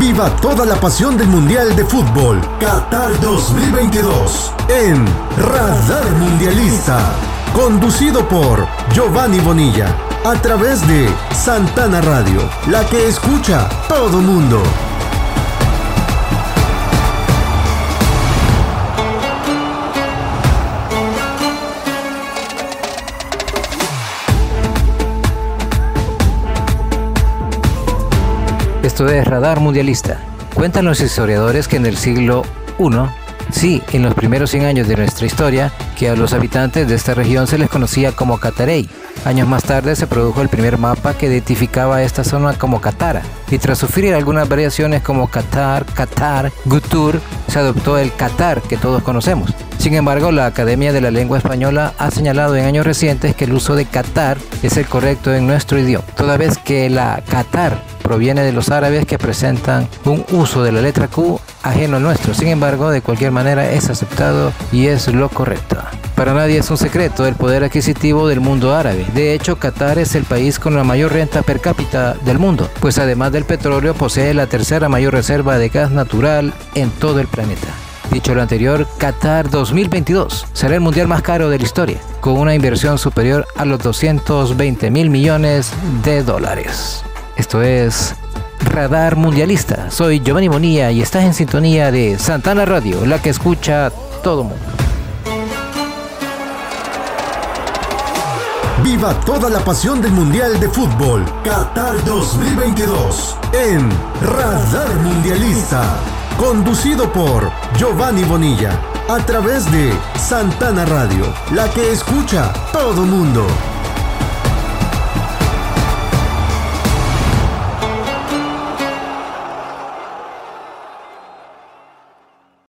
Viva toda la pasión del Mundial de Fútbol Qatar 2022 en Radar Mundialista. Conducido por Giovanni Bonilla a través de Santana Radio, la que escucha todo mundo. Esto es Radar Mundialista. Cuentan los historiadores que en el siglo I, sí, en los primeros 100 años de nuestra historia, que a los habitantes de esta región se les conocía como Catarey. Años más tarde se produjo el primer mapa que identificaba esta zona como Catara, y tras sufrir algunas variaciones como Qatar, Qatar, Gutur, se adoptó el Qatar que todos conocemos. Sin embargo, la Academia de la Lengua Española ha señalado en años recientes que el uso de Qatar es el correcto en nuestro idioma, toda vez que la Qatar proviene de los árabes que presentan un uso de la letra Q ajeno al nuestro. Sin embargo, de cualquier manera es aceptado y es lo correcto. Para nadie es un secreto el poder adquisitivo del mundo árabe. De hecho, Qatar es el país con la mayor renta per cápita del mundo, pues además del petróleo posee la tercera mayor reserva de gas natural en todo el planeta. Dicho lo anterior, Qatar 2022 será el mundial más caro de la historia, con una inversión superior a los 220 mil millones de dólares. Esto es Radar Mundialista. Soy Giovanni Bonilla y estás en sintonía de Santana Radio, la que escucha todo mundo. Viva toda la pasión del Mundial de Fútbol Qatar 2022 en Radar Mundialista. Conducido por Giovanni Bonilla a través de Santana Radio, la que escucha todo mundo.